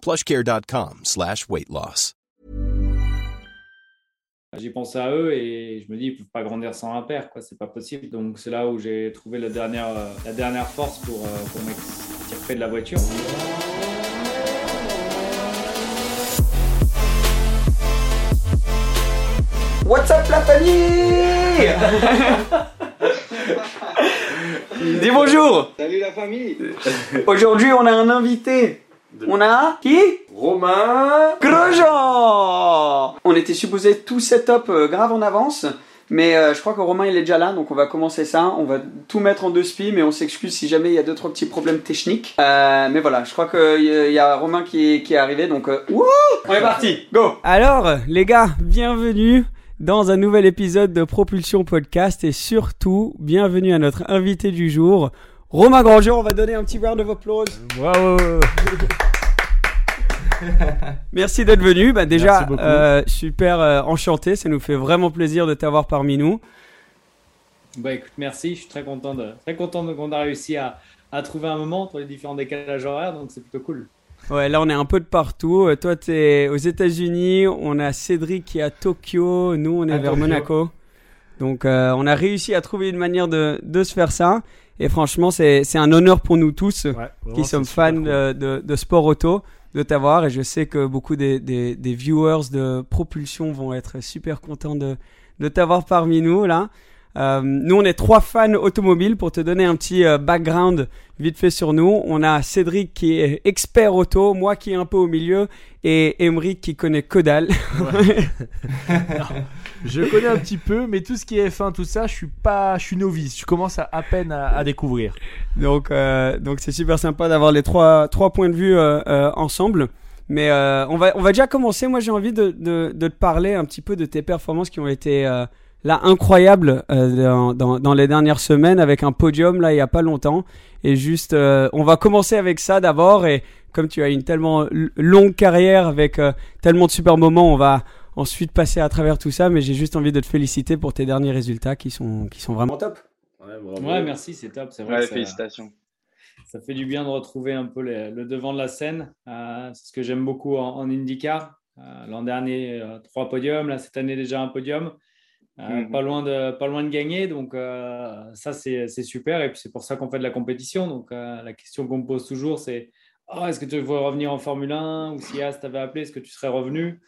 plushcare.com slash weight loss. J'ai pensé à eux et je me dis, ils ne peuvent pas grandir sans un père, quoi, c'est pas possible. Donc c'est là où j'ai trouvé la dernière, euh, la dernière force pour, euh, pour m'extirper de la voiture. What's up la famille? Dis bonjour Salut la famille Aujourd'hui on a un invité. On a qui? Romain Grosjean. On était supposé tout setup euh, grave en avance, mais euh, je crois que Romain il est déjà là, donc on va commencer ça. On va tout mettre en deux spi, mais on s'excuse si jamais il y a deux trois petits problèmes techniques. Euh, mais voilà, je crois qu'il y a Romain qui, qui est arrivé, donc euh, wouh on est parti, go! Alors, les gars, bienvenue dans un nouvel épisode de Propulsion Podcast et surtout, bienvenue à notre invité du jour, Romain Grandjean. On va donner un petit round of applause. Bravo Merci d'être venu. Bah, déjà, euh, super euh, enchanté. Ça nous fait vraiment plaisir de t'avoir parmi nous. Bah écoute, merci, je suis très content, de, très content de- qu'on a réussi à, à trouver un moment entre les différents décalages horaires, donc c'est plutôt cool. Ouais, là, on est un peu de partout. Euh, Toi, tu es aux États-Unis. On a Cédric qui est à Tokyo. Nous, on est À vers Tokyo. Monaco. Donc, euh, on a réussi à trouver une manière de, de se faire ça. Et franchement, c'est c'est un honneur pour nous tous. Ouais, vraiment, qui sommes fans cool. de, de- de sport auto de t'avoir et je sais que beaucoup des, des- des viewers de propulsion vont être super contents de, de t'avoir parmi nous là. Euh, nous on est trois fans automobiles pour te donner un petit euh, background vite fait sur nous. On a Cédric qui est expert auto, moi qui est un peu au milieu et Emeric qui connaît que dalle. Je connais un petit peu, mais tout ce qui est F1, tout ça, je suis pas, je suis novice. Je commence à, peine à, à découvrir. Donc, euh, donc c'est super sympa d'avoir les trois, trois points de vue euh, euh, ensemble. Mais euh, on, va, on va déjà commencer. Moi, j'ai envie de, de, de te parler un petit peu de tes performances qui ont été euh, là incroyables euh, dans, dans, dans les dernières semaines avec un podium là il y a pas longtemps. Et juste, on va commencer avec ça d'abord. Et comme tu as une tellement longue carrière avec tellement de super moments, on va ensuite passer à travers tout ça. Mais j'ai juste envie de te féliciter pour tes derniers résultats qui sont, qui sont vraiment top. Ouais, merci, c'est top. C'est vrai Ouais, que ça- félicitations. ça fait du bien de retrouver un peu les- le devant de la scène. Euh, c'est ce que j'aime beaucoup en, en IndyCar. Euh, L'an dernier, euh, trois podiums. Là, cette année, déjà un podium. Euh, Mhm. pas, loin de, pas loin de gagner. Donc, euh, ça, c'est c'est super. Et puis, c'est pour ça qu'on fait de la compétition. Donc, euh, la question qu'on me pose toujours, c'est Oh, est-ce que tu veux revenir en Formule 1 Ou si As t'avait appelé, est-ce que tu serais revenu?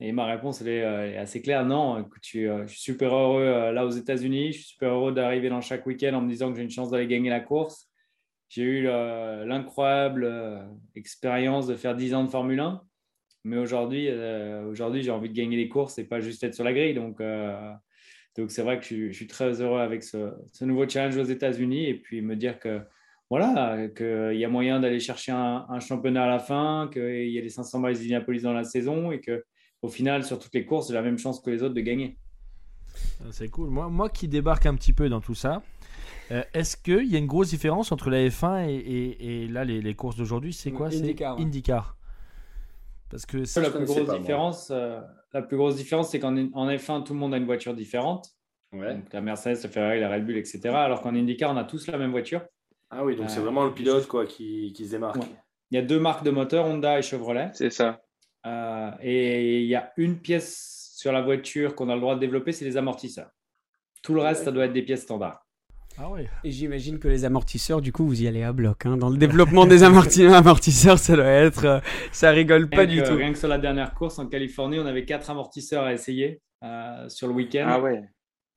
Et ma réponse, elle est, euh, elle est assez claire. Non, écoute, je, suis, euh, je suis super heureux euh, là aux États-Unis. Je suis super heureux d'arriver dans chaque week-end en me disant que j'ai une chance d'aller gagner la course. J'ai eu le- l'incroyable expérience de faire 10 ans de Formule 1. Mais aujourd'hui, aujourd'hui, j'ai envie de gagner les courses et pas juste être sur la grille. Donc, donc c'est vrai que je, suis- très heureux avec ce, nouveau challenge aux États-Unis et puis me dire que voilà, qu'il y a moyen d'aller chercher un, un championnat à la fin, qu'il y a les 500 miles d'Indianapolis dans la saison et que au final, sur toutes les courses, j'ai la même chance que les autres de gagner. Ah, C'est cool. Moi, moi qui débarque un petit peu dans tout ça, euh, est-ce qu'il y a une grosse différence entre la F1 et, et- et là les, les courses d'aujourd'hui? C'est quoi? IndyCar, C'est ouais. IndyCar. Parce que ça, la, plus grosse pas, différence, euh, la plus grosse différence, c'est qu'en en F1, tout le monde a une voiture différente. Ouais. Donc, la Mercedes, la Ferrari, la Red Bull, etc. Alors qu'en IndyCar, on a tous la même voiture. Ah oui, donc c'est Euh, vraiment le pilote quoi qui, qui se démarque. Ouais. Il y a deux marques de moteurs, Honda et Chevrolet. C'est ça. Euh, et il y a une pièce sur la voiture qu'on a le droit de développer, c'est les amortisseurs. Tout le reste, ça doit être des pièces standards. Ah ouais. Et j'imagine que les amortisseurs, du coup, vous y allez à bloc. hein. Dans le développement des amorti- amortisseurs, ça doit être. euh, ça rigole pas Rien du que- tout. Rien que sur la dernière course en Californie, on avait quatre amortisseurs à essayer euh, sur le week-end. Ah ouais.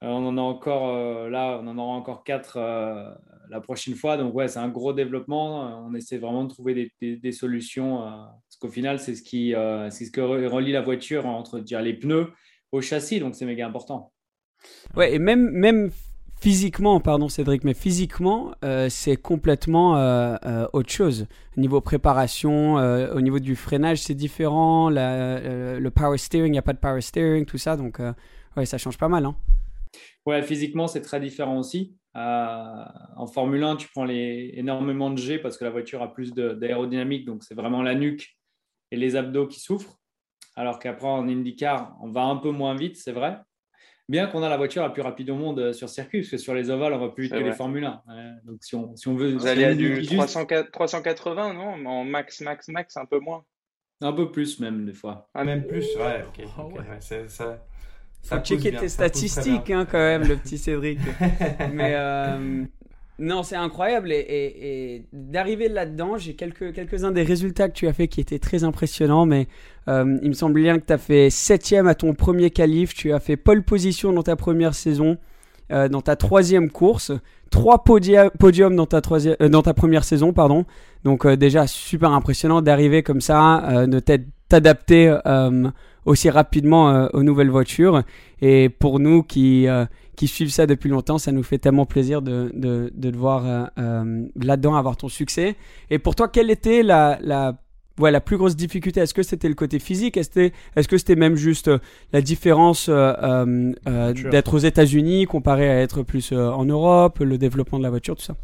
Euh, on en a encore euh, là, on en aura encore quatre euh, la prochaine fois. Donc ouais, c'est un gros développement. On essaie vraiment de trouver des, des- des solutions euh, qu'au final, c'est ce qui, euh, c'est ce que re- relie la voiture entre dire, les pneus au châssis. Donc c'est méga important. Ouais, et même, même physiquement, pardon Cédric, mais physiquement, euh, c'est complètement euh, euh, autre chose. Au niveau préparation, au niveau du freinage, c'est différent. La- le power steering, il n'y a pas de power steering, tout ça. Donc, ouais, ça change pas mal. Hein. Ouais, physiquement, c'est très différent aussi. En Formule 1, tu prends les, énormément de G parce que la voiture a plus d'aérodynamique, donc c'est vraiment la nuque et les abdos qui souffrent. Alors qu'après, en IndyCar, on va un peu moins vite, c'est vrai. Bien qu'on a la voiture la plus rapide au monde euh, sur circuit, parce que sur les ovales, on va plus vite que les. Formule 1. Ouais, donc si on, si on veut. Vous si allez on à du juste 300 380, non? En max, max, max, un peu moins. Un peu plus même, des fois. Ah, Même plus, ouais, ok. Ah ok, ouais. ouais, c'est- ça, Faut ça checker bien, tes statistiques, hein, quand même, le petit Cédric. Mais euh, non, c'est incroyable. Et, d'arriver là-dedans, j'ai quelques, quelques-uns des résultats que tu as fait qui étaient très impressionnants. Mais euh, il me semble bien que tu as fait septième à ton premier qualif. Tu as fait pole position dans ta première saison, euh, dans ta troisième course. Trois podiums dans ta, euh, dans ta première saison, pardon. Donc déjà, super impressionnant d'arriver comme ça, de t'adapter aussi rapidement aux nouvelles voitures. Et pour nous qui, qui suivent ça depuis longtemps, ça nous fait tellement plaisir de, de, de te voir euh, euh, là-dedans avoir ton succès. Et pour toi, quelle était la, la, ouais, la plus grosse difficulté? Est-ce que c'était le côté physique? Est-ce que c'était- est-ce que c'était même juste euh, la différence euh, euh, euh, d'être aux États-Unis comparé à être plus euh, en Europe, le développement de la voiture, tout ça?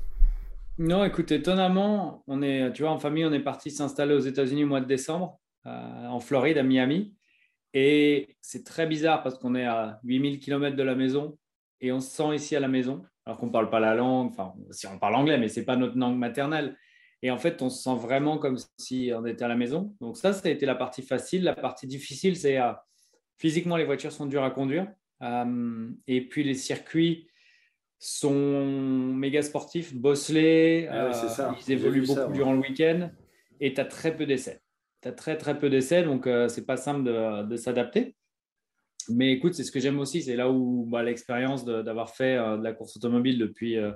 Non, écoute, étonnamment, on est, tu vois, en famille, on est parti s'installer aux États-Unis au mois de décembre, en Floride, à Miami. Et c'est très bizarre parce qu'on est à 8000 km de la maison et on se sent ici à la maison, alors qu'on ne parle pas la langue, enfin, si on parle anglais, mais ce n'est pas notre langue maternelle. Et en fait, on se sent vraiment comme si on était à la maison. Donc ça, ça a été la partie facile. La partie difficile, c'est euh, physiquement, les voitures sont dures à conduire. Euh, et puis les circuits sont méga sportifs, bosselés, Ah ouais, ça. ils évoluent beaucoup ça, durant le week-end et tu as très peu d'essais. Tu as très très peu d'essais, donc euh, c'est pas simple de, de s'adapter. Mais écoute, c'est ce que j'aime aussi, c'est là où bah, l'expérience d'avoir fait euh, de la course automobile depuis euh,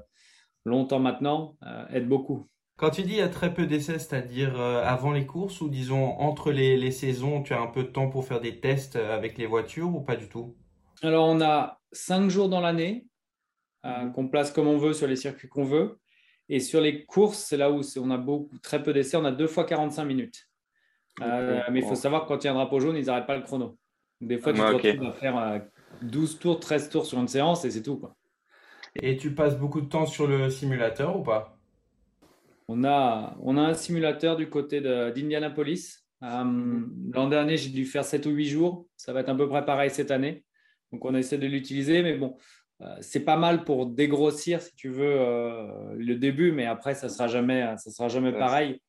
longtemps maintenant euh, aide beaucoup. Quand tu dis il y a très peu d'essais, c'est-à-dire avant les courses ou disons entre les, les saisons, tu as un peu de temps pour faire des tests avec les voitures ou pas du tout? Alors, on a cinq jours dans l'année Mhm. qu'on place comme on veut sur les circuits qu'on veut. Et sur les courses, c'est là où on a beaucoup, très peu d'essais. On a deux fois 45 minutes. Mais il faut savoir que quand il y a un drapeau jaune, ils n'arrêtent pas le chrono. Des fois, tu Ouais, te retrouves à faire euh, 12 tours, 13 tours sur une séance et c'est tout. Quoi. Et tu passes beaucoup de temps sur le simulateur ou pas? On a, on a un simulateur du côté de- d'Indianapolis. Euh, L'an dernier, j'ai dû faire 7 ou 8 jours. Ça va être à peu près pareil cette année. Donc, on essaie de l'utiliser. Mais bon, euh, c'est pas mal pour dégrossir, si tu veux, euh, le début. Mais après, ça ne sera jamais, ça sera jamais Ouais, pareil.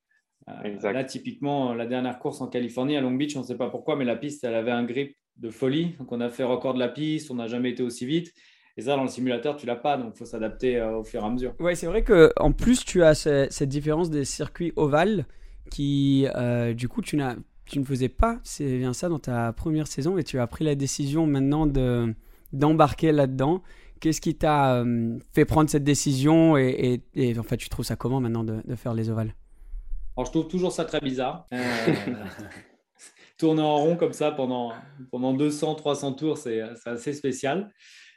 Euh, là, typiquement, la dernière course en Californie, à Long Beach, on ne sait pas pourquoi, mais la piste, elle avait un grip de folie. Donc, on a fait record de la piste. On n'a jamais été aussi vite. Et ça, dans le simulateur, tu l'as pas. Donc, il faut s'adapter euh, au fur et à mesure. Ouais, c'est vrai que en plus tu as ce- cette différence des circuits ovales qui, euh, du coup, tu, n'as, tu ne faisais pas. C'est bien ça dans ta première saison et tu as pris la décision maintenant de d'embarquer là-dedans. Qu'est-ce qui t'a euh, fait prendre cette décision et, et, et en fait tu trouves ça comment maintenant de, de faire les ovales? Alors, je trouve toujours ça très bizarre. Euh, tourner en rond comme ça pendant, pendant 200, 300 tours, c'est assez spécial.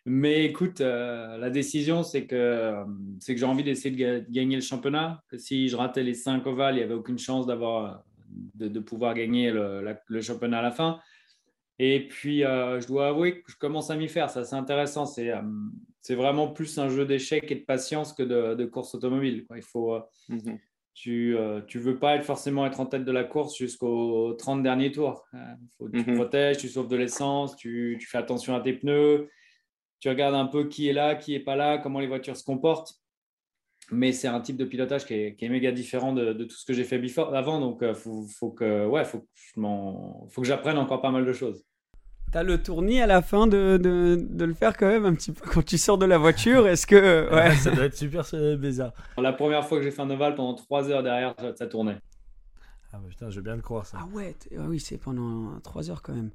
Mais écoute, euh, la décision, c'est que, c'est que j'ai envie d'essayer de ga- gagner le championnat. Que si je ratais les 5 ovales, il n'y avait aucune chance d'avoir, de, pouvoir gagner le, championnat à la fin. Et puis, euh, je dois avouer que je commence à m'y faire. Ça, c'est intéressant. C'est euh, vraiment plus un jeu d'échecs et de patience que de, course automobile. quoi. Il faut, euh, Mhm. Tu ne tu veux pas être forcément être en tête de la course jusqu'aux 30 derniers tours. Euh, faut, tu Mhm. protèges, tu sauves de l'essence, tu, tu fais attention à tes pneus, tu regardes un peu qui est là, qui est pas là, comment les voitures se comportent. Mais c'est un type de pilotage qui est, qui est méga différent de, de tout ce que j'ai fait before- avant. Donc, il faut, faut que, ouais, faut que j'apprenne encore pas mal de choses. T'as le tournis à la fin de, de, de, le faire quand même un petit peu quand tu sors de la voiture. Est-ce que. Ouais. ça doit être super bizarre. La première fois que j'ai fait un ovale pendant 3 heures derrière, ça, tournait. Ah bah putain, je veux bien le croire ça. Ah ouais, ah oui, c'est pendant 3 heures quand même.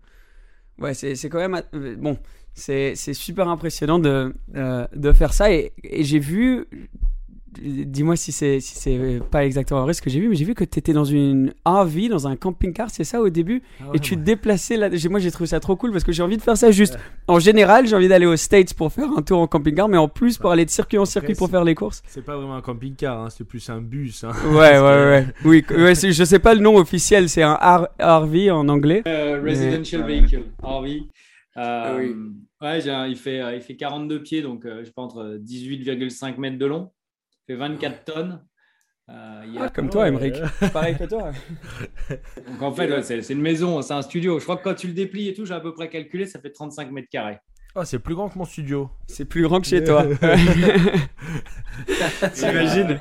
Ouais, c'est quand même. Euh, bon, c'est super impressionnant de, euh, de faire ça. Et, et j'ai vu dis-moi si c'est si c'est pas exactement vrai ce que j'ai vu, mais j'ai vu que tu étais dans une RV, dans un camping-car, c'est ça au début, ah et tu te déplaçais là. Moi j'ai trouvé ça trop cool parce que j'ai envie de faire ça juste. En général, j'ai envie d'aller aux States pour faire un tour en camping-car, mais en plus pour aller de circuit en circuit pour faire les courses. C'est pas vraiment un camping-car, hein, c'est plus un bus. Hein. Ouais, ouais, ouais. Oui, je sais pas le nom officiel, c'est un RV en anglais. Euh, residential Vehicle, RV. Euh, ah oui. Ouais, il, fait, euh, il fait 42 pieds, donc je sais pas, entre 18,5 mètres de long fait 24 tonnes. Euh, ah, comme toi, Emmerich. Pareil que toi. Donc en fait, c'est une maison, c'est un studio. Je crois que quand tu le déplies et tout, j'ai à peu près calculé, ça fait 35 mètres carrés. Oh, c'est plus grand que mon studio. C'est plus grand que chez toi. T'imagines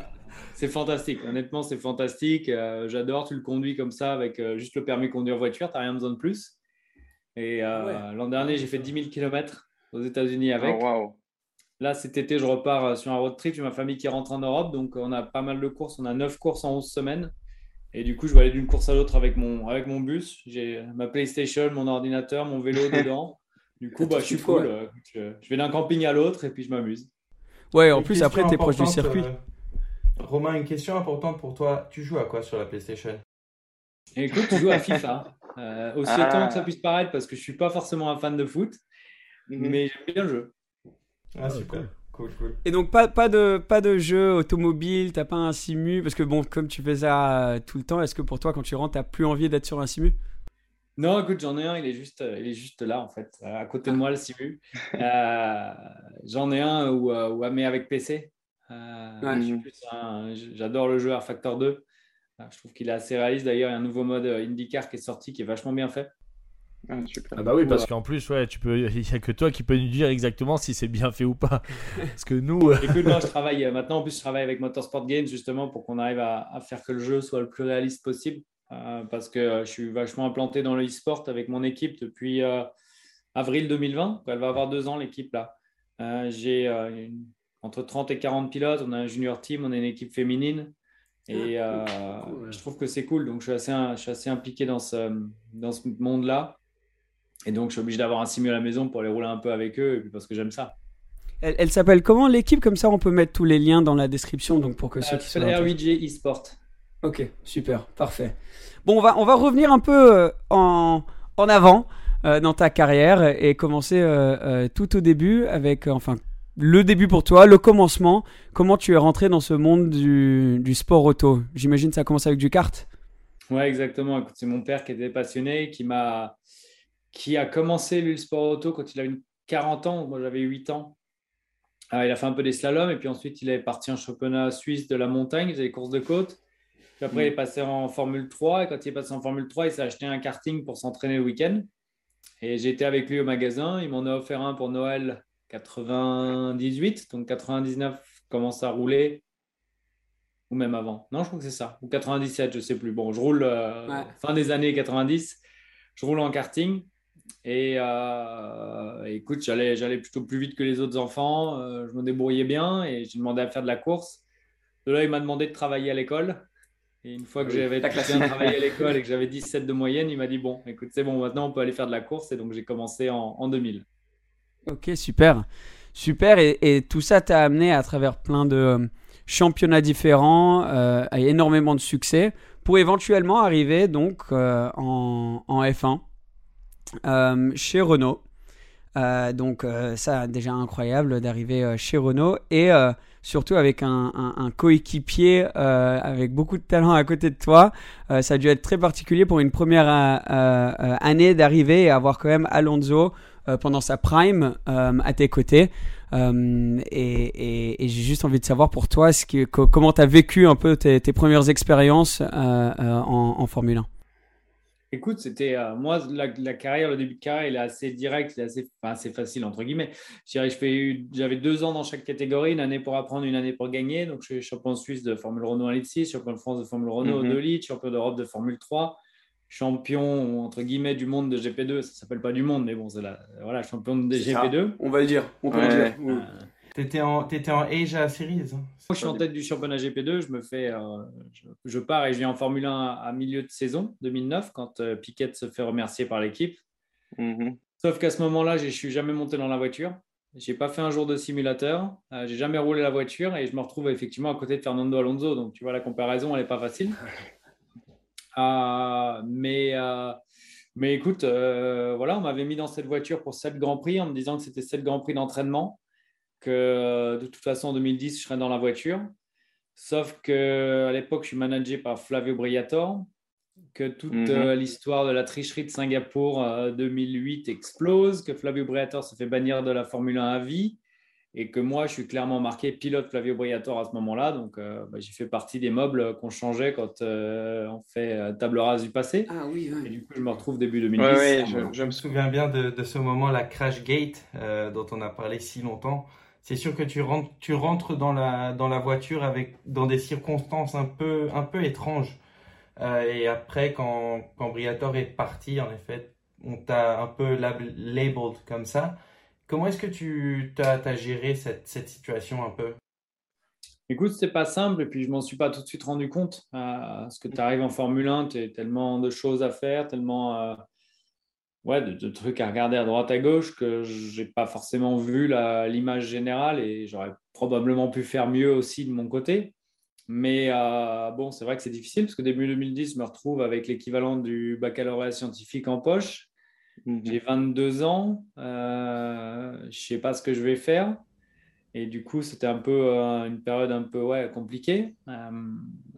C'est fantastique. Honnêtement, c'est fantastique. Euh, j'adore. Tu le conduis comme ça avec euh, juste le permis de conduire voiture. T'as rien besoin de plus. Et l'an dernier, j'ai fait 10 000 km aux États-Unis avec. Oh, wow. Là, cet été, je repars euh, sur un road trip. J'ai ma famille qui rentre en Europe. Donc, on a pas mal de courses. On a 9 courses en 11 semaines. Et du coup, je vais aller d'une course à l'autre avec mon, avec mon bus. J'ai ma PlayStation, mon ordinateur, mon vélo dedans. Du coup, bah, je suis cool. Euh, je, vais d'un camping à l'autre et puis je m'amuse. Ouais, en plus, après, tu es proche du circuit. Euh, Romain, une question importante pour toi. Tu joues à quoi sur la PlayStation? Écoute, tu joues à FIFA. aussi ah. autant que ça puisse paraître parce que je suis pas forcément un fan de foot. Mhm. Mais j'aime bien le jeu. Ah, ah super. Cool. Cool, Et donc pas, pas, de, pas de jeu automobile, t'as pas un simu? Parce que bon, comme tu fais ça euh, tout le temps, est-ce que pour toi quand tu rentres, t'as plus envie d'être sur un simu? Non, écoute, j'en ai un, il est, juste, il est juste là en fait, à côté de moi le simu. Euh, j'en ai un où, où, mais avec PC. Euh, j'adore le jeu R Factor 2. Je trouve qu'il est assez réaliste. D'ailleurs, il y a un nouveau mode IndyCar qui est sorti qui est vachement bien fait. Ah, ah, bah oui, parce qu'en plus, ouais, tu peux, il n'y a que toi qui peux nous dire exactement si c'est bien fait ou pas. Parce que nous. Euh, Écoute, moi, je travaille euh, maintenant. En plus, je travaille avec Motorsport Games justement pour qu'on arrive à, faire que le jeu soit le plus réaliste possible. Euh, parce que je suis vachement implanté dans le e-sport avec mon équipe depuis avril 2020. Elle va avoir deux ans, l'équipe là. J'ai entre 30 et 40 pilotes. On a un junior team, on a une équipe féminine. Et je trouve que c'est cool. Donc, je suis assez, je suis assez impliqué dans ce, dans ce monde-là. Et donc, je suis obligé d'avoir un simu à la maison pour aller rouler un peu avec eux, et puis parce que j'aime ça. Elle, s'appelle comment l'équipe? Comme ça, on peut mettre tous les liens dans la description, donc pour que ceux qui sont RVJ eSport. Ok, super, parfait. Bon, on va, on va revenir un peu euh, en, en avant euh, dans ta carrière et commencer euh, tout au début avec, enfin, le début pour toi, le commencement. Comment tu es rentré dans ce monde du, du sport auto? J'imagine que ça a commencé avec du kart Ouais, exactement. c'est mon père qui était passionné, qui m'a qui a commencé lui, le sport auto quand il a eu 40 ans. Moi, j'avais 8 ans. Ah, il a fait un peu des slaloms et puis ensuite, il est parti en championnat suisse de la montagne, il faisait des courses de côte. Puis après, il est passé en Formule 3 et quand il est passé en Formule 3, il s'est acheté un karting pour s'entraîner le week-end. Et été avec lui au magasin. Il m'en a offert un pour Noël 98. Donc 99 commence à rouler. Ou même avant. Non, je crois que c'est ça. Ou 97, je ne sais plus. Bon, je roule euh, fin des années 90. Je roule en karting. Et euh, écoute, j'allais, j'allais plutôt plus vite que les autres enfants. Euh, je me débrouillais bien et j'ai demandé à faire de la course. De là, il m'a demandé de travailler à l'école. Et une fois que j'avais bien travaillé à l'école et que j'avais 17 de moyenne, il m'a dit Bon, écoute, c'est bon, maintenant on peut aller faire de la course. Et donc j'ai commencé en, 2000. Ok, super. Super. Et, tout ça t'a amené à travers plein de euh, championnats différents, euh, à énormément de succès, pour éventuellement arriver donc en, en F1. Euh, chez Renault. Euh, donc euh, ça déjà incroyable d'arriver chez Renault et surtout avec un, coéquipier avec beaucoup de talent à côté de toi. ça a dû être très particulier pour une première année d'arriver et avoir quand même Alonso pendant sa prime à tes côtés. et, j'ai juste envie de savoir pour toi comment tu as vécu un peu tes, premières expériences en, en Formule 1. Écoute, c'était euh, moi la, carrière, le début de carrière, il est assez direct, il est assez, assez facile entre guillemets. J'avais deux ans dans chaque catégorie, une année pour apprendre, une année pour gagner. Donc, je suis champion suisse de Formule Renault 1 Litre 6, champion de France de Formule Renault mm 2 litres, champion d'Europe de Formule 3. champion entre guillemets du monde de GP2. Ça s'appelle pas du monde, mais bon, c'est la voilà champion de GP2. On va le dire. On peut Ouais. le dire. Oui. Euh, T'étais en, t'étais en Asia Series. hein. Moi, je suis en tête du championnat GP2. Je me fais, euh, je, je pars et je viens en Formule 1 à, à milieu de saison 2009 quand euh, Piquet se fait remercier par l'équipe. Mhm. Sauf qu'à ce moment-là, je suis jamais monté dans la voiture. J'ai pas fait un jour de simulateur. Euh, j'ai jamais roulé la voiture et je me retrouve effectivement à côté de Fernando Alonso. Donc tu vois la comparaison, elle est pas facile. Euh, mais euh, mais écoute, euh, voilà, on m'avait mis dans cette voiture pour 7 Grands Prix en me disant que c'était 7 Grands Prix d'entraînement, que euh, de toute façon en 2010 je serais dans la voiture. Sauf que à l'époque, je suis managé par Flavio Briatore, que toute Mhm. euh, l'histoire de la tricherie de Singapour euh, 2008 explose, que Flavio Briatore se fait bannir de la Formule 1 à vie, et que moi, je suis clairement marqué pilote Flavio Briatore à ce moment-là. Donc, euh, bah, j'ai fait partie des meubles qu'on changeait quand euh, on fait euh, table rase du passé. Ah oui, Et ouais. du coup, je me retrouve début 2010. Ouais, ouais, en- je, je Je me souviens bien de, de ce moment, la Crash Gate, euh, dont on a parlé si longtemps. C'est sûr que tu rentres, tu rentres dans la, dans la voiture avec, dans des circonstances un peu, un peu étranges. Euh, et après, quand, quand Briator est parti, en effet, on t'a un peu lab- labeled comme ça. Comment est-ce que tu as, géré cette, cette situation un peu? Écoute, c'est pas simple, et puis je m'en suis pas tout de suite rendu compte. Euh, parce que tu arrives en Formule 1, tu as tellement de choses à faire, tellement euh, ouais, de, de trucs à regarder à droite à gauche que j'ai pas forcément vu l'image générale et j'aurais probablement pu faire mieux aussi de mon côté. Mais euh, bon, c'est vrai que c'est difficile parce que début 2010, je me retrouve avec l'équivalent du baccalauréat scientifique en poche. Mhm. J'ai 22 ans, euh, je sais pas ce que je vais faire. Et du coup, c'était un peu euh, une période un peu ouais, compliquée.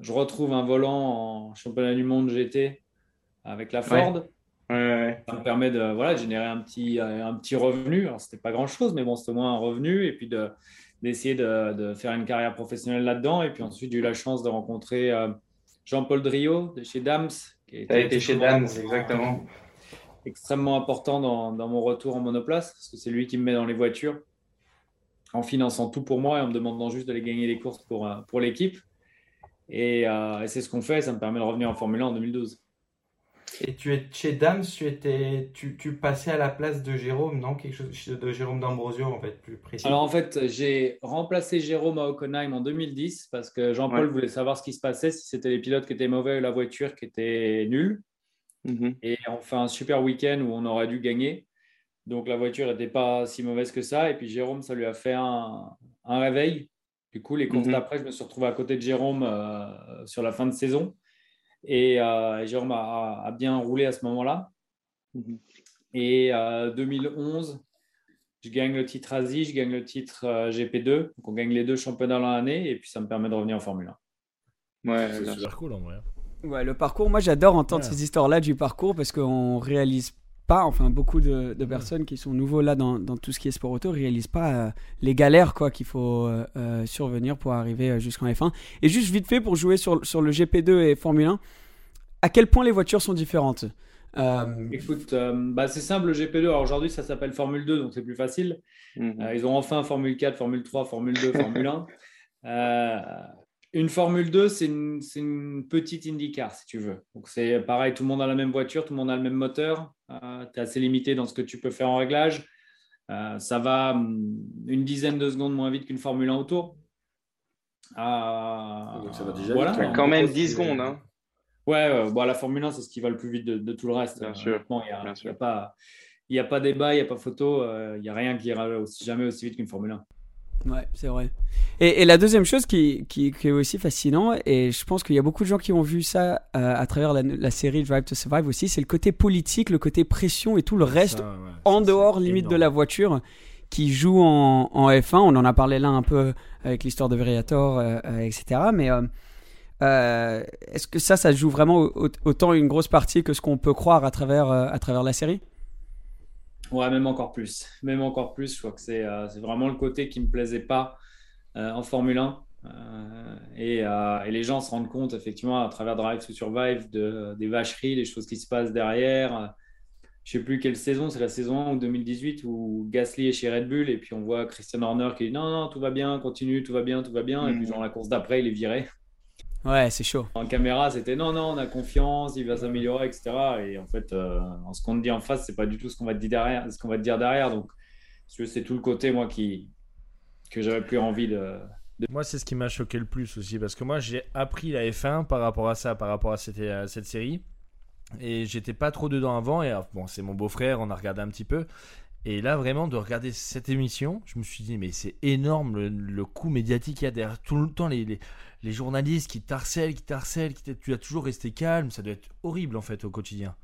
Je retrouve un volant en championnat du monde GT avec la Ford. Ouais, ouais. Ça me permet de, voilà, de générer un petit, euh, un petit revenu. Alors, c'était pas grand-chose, mais bon, c'était au moins un revenu. Et puis de, d'essayer de, de faire une carrière professionnelle là-dedans. Et puis ensuite, j'ai eu la chance de rencontrer euh, Jean-Paul Drio de chez Dams. Qui T'as été chez Dams, exactement. extrêmement important dans, dans mon retour en monoplace, parce que c'est lui qui me met dans les voitures en finançant tout pour moi et en me demandant juste d'aller gagner les courses pour, euh, pour l'équipe. Et, euh, et c'est ce qu'on fait, ça me permet de revenir en Formule 1 en 2012. Et tu es chez Dams, tu étais, tu, tu passais à la place de Jérôme, non? Quelque chose de Jérôme D'Ambrosio, en fait, plus précis. Alors en fait, j'ai remplacé Jérôme à Hockenheim en 2010 parce que Jean-Paul Ouais. voulait savoir ce qui se passait, si c'était les pilotes qui étaient mauvais ou la voiture qui était nulle. Mhm. Et on fait un super week-end où on aurait dû gagner. Donc la voiture n'était pas si mauvaise que ça. Et puis Jérôme, ça lui a fait un, un réveil. Du coup, les courses Mhm. d'après, je me suis retrouvé à côté de Jérôme euh, sur la fin de saison. Et euh, Jérôme a, a bien roulé à ce moment-là. Mhm. Et euh, 2011, je gagne le titre Asie, je gagne le titre euh, GP2. Donc on gagne les deux championnats dans l'année. Et puis ça me permet de revenir en Formule 1. Ouais, C'est super cool en vrai. Ouais, le parcours, moi j'adore entendre Ouais. ces histoires-là du parcours parce qu'on réalise pas, enfin beaucoup de, de personnes qui sont nouveaux là dans, dans tout ce qui est sport auto réalisent pas euh, les galères quoi qu'il faut euh, euh, survenir pour arriver jusqu'en F1. Et juste vite fait pour jouer sur, sur le GP2 et Formule 1, à quel point les voitures sont différentes? Euh, Écoute, euh, bah, c'est simple, le GP2. Alors aujourd'hui, ça s'appelle Formule 2, donc c'est plus facile. Mhm. Euh, ils ont enfin Formule 4, Formule 3, Formule 2, Formule 1. Euh, une Formule 2, c'est une, petite IndyCar, si tu veux. Donc c'est pareil, tout le monde a la même voiture, tout le monde a le même moteur. tu es assez limité dans ce que tu peux faire en réglage. Euh, ça va hum, une dizaine de secondes moins vite qu'une Formule 1 autour. Euh, Donc ça va déjà voilà. vite, En quand même gros, 10 c'est- secondes, hein. Ouais, euh, bon, la Formule 1, c'est ce qui va le plus vite de, de tout le reste. Bien Euh, sûr, Il n'y a, a pas, il y a pas débat, il n'y a pas photo, euh, il n'y a rien qui ira aussi, jamais aussi vite qu'une Formule 1. Ouais, c'est vrai. Et, et la deuxième chose qui, qui, qui est aussi fascinant, et je pense qu'il y a beaucoup de gens qui ont vu ça euh, à travers la, la série Drive to Survive aussi, c'est le côté politique, le côté pression et tout le reste Ça, ouais, en dehors limite de la voiture qui joue en, en F1. On en a parlé là un peu avec l'histoire de Veriator, euh, euh, etc. Mais euh, euh, est-ce que ça, ça joue vraiment au- autant une grosse partie que ce qu'on peut croire à travers, à travers la série? Ouais, même encore plus. Même encore plus, je crois que c'est euh, vraiment le côté qui ne me plaisait pas euh, en Formule 1. Euh, et, et les gens se rendent compte, effectivement, à travers Drive to Survive, de, des vacheries, des choses qui se passent derrière. Je ne sais plus quelle saison, c'est la saison 1 ou 2018 où Gasly est chez Red Bull et puis on voit Christian Horner qui dit non, non, tout va bien, continue, tout va bien, tout va bien. Et puis, Mhm. genre, la course d'après, il est viré. Ouais, c'est chaud. En caméra, c'était non, non, on a confiance, il va s'améliorer, etc. Et en fait, euh, ce qu'on te dit en face, c'est pas du tout ce qu'on va te dire derrière. Ce qu'on va te dire derrière. Donc, c'est tout le côté moi qui que j'avais plus envie de, Moi, c'est ce qui m'a choqué le plus aussi, parce que moi, j'ai appris la F1 par rapport à ça, par rapport à cette, à cette série. Et j'étais pas trop dedans avant. Et bon, c'est mon beau-frère, on a regardé un petit peu. Et là, vraiment, de regarder cette émission, je me suis dit, mais c'est énorme le, le coup médiatique qu'il y a derrière tout le temps, les, les, les journalistes qui t'harcèlent, qui t'harcèlent, qui tu as toujours resté calme. Ça doit être horrible, en fait, au quotidien.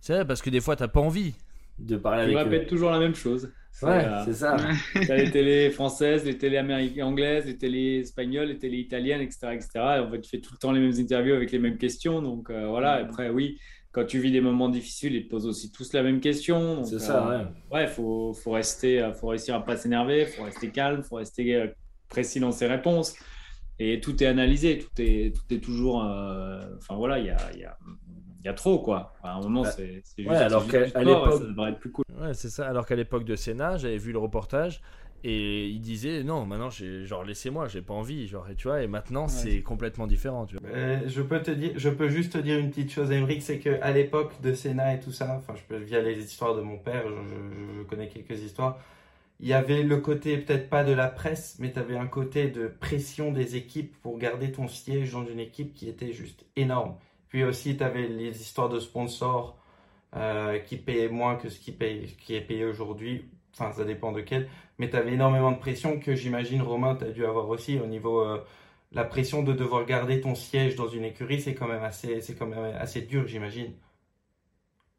C'est vrai, parce que des fois, t'as pas envie de parler Tu avec eux. répètes toujours la même chose. Ouais, euh, c'est ça. T'as les télés françaises, les télés américaines, anglaises, les télés espagnoles, les télés italiennes, etc., etc. Et en fait, tu fais tout le temps les mêmes interviews avec les mêmes questions. Donc euh, voilà. Après, oui, quand tu vis des moments difficiles, ils te posent aussi tous la même question. C'est ça, euh, ouais. Ouais, faut, faut rester, euh, faut réussir à pas s'énerver, faut rester calme, faut rester précis dans ses réponses. Et tout est analysé, tout est, tout est toujours. euh, Enfin voilà, il y a, il y, a, il y a trop quoi. Enfin, à un moment, Bah, c'est c'est ouais, juste, alors qu'à- juste l'époque- ça devrait être plus cool. Ouais, c'est ça. Alors qu'à l'époque de Senna, j'avais vu le reportage et il disait non, maintenant, j'ai genre laissez-moi, j'ai pas envie, genre et tu vois. Et maintenant, c'est complètement différent, tu vois. Euh, je peux te dire, je peux juste te dire une petite chose, Emmerich, c'est que à l'époque de Senna et tout ça, enfin, je peux via les histoires de mon père, je, je- je connais quelques histoires. Il y avait le côté peut-être pas de la presse, mais tu avais un côté de pression des équipes pour garder ton siège dans une équipe qui était juste énorme. Puis aussi, tu avais les histoires de sponsors euh, qui payaient moins que ce qui, paye, qui est payé aujourd'hui. Enfin, ça dépend de quel. Mais tu avais énormément de pression que j'imagine, Romain, tu as dû avoir aussi au niveau. euh, la pression de devoir garder ton siège dans une écurie, c'est quand même assez, c'est quand même assez dur, j'imagine.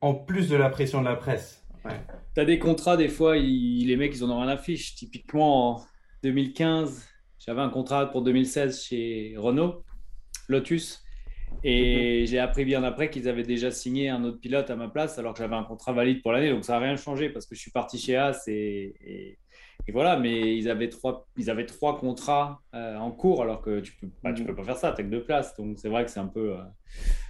En plus de la pression de la presse. Ouais. T'as des contrats, des fois, ils- les mecs, ils en ont rien à fiche. Typiquement, en 2015, j'avais un contrat pour 2016 chez Renault, Lotus. Et j'ai appris bien après qu'ils avaient déjà signé un autre pilote à ma place, alors que j'avais un contrat valide pour l'année. Donc ça n'a rien changé parce que je suis parti chez As et, et- et voilà. Mais ils avaient trois, ils avaient trois contrats euh, en cours, alors que tu peux, bah, tu peux pas faire ça, t'as que deux places. Donc c'est vrai que c'est un peu. euh,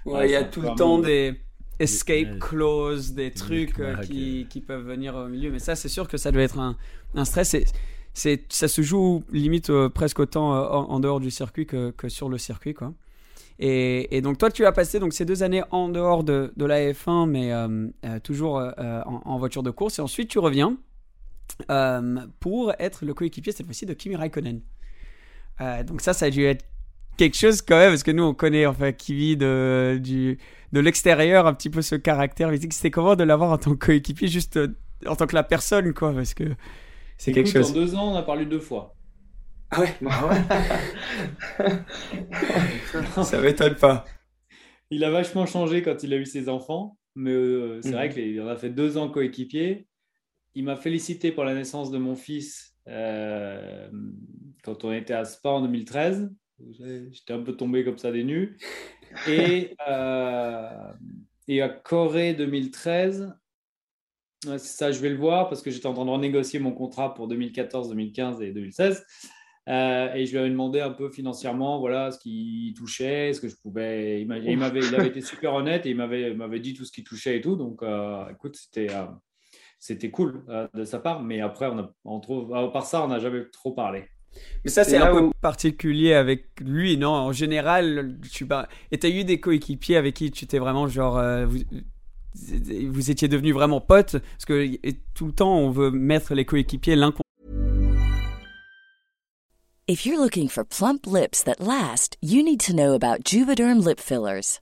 Ouais, il y a tout le temps des escape Ouais. clauses, des trucs euh, qui, qui peuvent venir au milieu. Mais ça, c'est sûr que ça doit être un, un stress. Et c'est, ça se joue limite euh, presque autant euh, en, en dehors du circuit que, que sur le circuit, quoi. Et, et donc toi, tu as passé donc ces deux années en dehors de, de la F1, mais euh, euh, toujours euh, en, en voiture de course. Et ensuite, tu reviens euh, pour être le coéquipier cette fois-ci de Kimi Raikkonen. Euh, donc ça, ça a dû être quelque chose quand même, parce que nous, on connaît enfin Kimi de, du, de l'extérieur, un petit peu ce caractère physique. C'était comment de l'avoir en tant que coéquipier, juste euh, en tant que la personne, quoi, parce que c'est quelque chose. En deux ans, on a parlé deux fois. Ah ouais, ça m'étonne pas. Il a vachement changé quand il a eu ses enfants, mais euh, c'est Mhm. vrai qu'il en a fait deux ans coéquipier. Il m'a félicité pour la naissance de mon fils euh, quand on était à Spa en 2013. J'étais un peu tombé comme ça des nues. Et, euh, et à Corée 2013, ouais, c'est ça, je vais le voir parce que j'étais en train de renégocier mon contrat pour 2014, 2015 et 2016. Euh, et je lui avais demandé un peu financièrement voilà, ce qui touchait, ce que je pouvais. Il, il m'avait, il avait été super honnête et il m'avait, dit tout ce qui touchait et tout. Donc, euh, écoute, c'était, c'était cool euh, de sa part. Mais après, on a, on trouve, à part ça, on n'a jamais trop parlé. Mais ça, c'est un peu où- particulier avec lui, non En général, tu bah, et t'as eu des coéquipiers avec qui tu t'es vraiment genre euh, vous, vous étiez devenus vraiment potes parce que et tout le temps on veut mettre les coéquipiers l'un contre If you're looking for plump lips that last, you need to know about Juvederm lip fillers.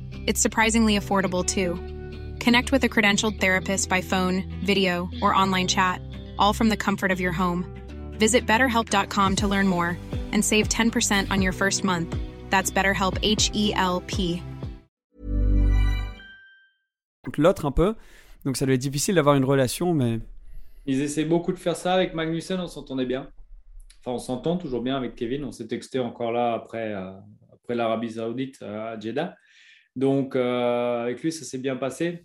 It's surprisingly affordable too. Connect with a credentialed therapist by phone, video, or online chat, all from the comfort of your home. Visit betterhelp.com to learn more and save 10% on your first month. That's BetterHelp H E L P. l'autre un peu. Donc ça doit être difficile d'avoir une relation, mais Ils essaient beaucoup de faire ça avec Magnussen, on s'entendait bien. Enfin, on s'entend toujours bien avec Kevin. On s'est texté encore là après, euh, après l'Arabie Saoudite euh, à Jeddah. Donc, euh, avec lui, ça s'est bien passé.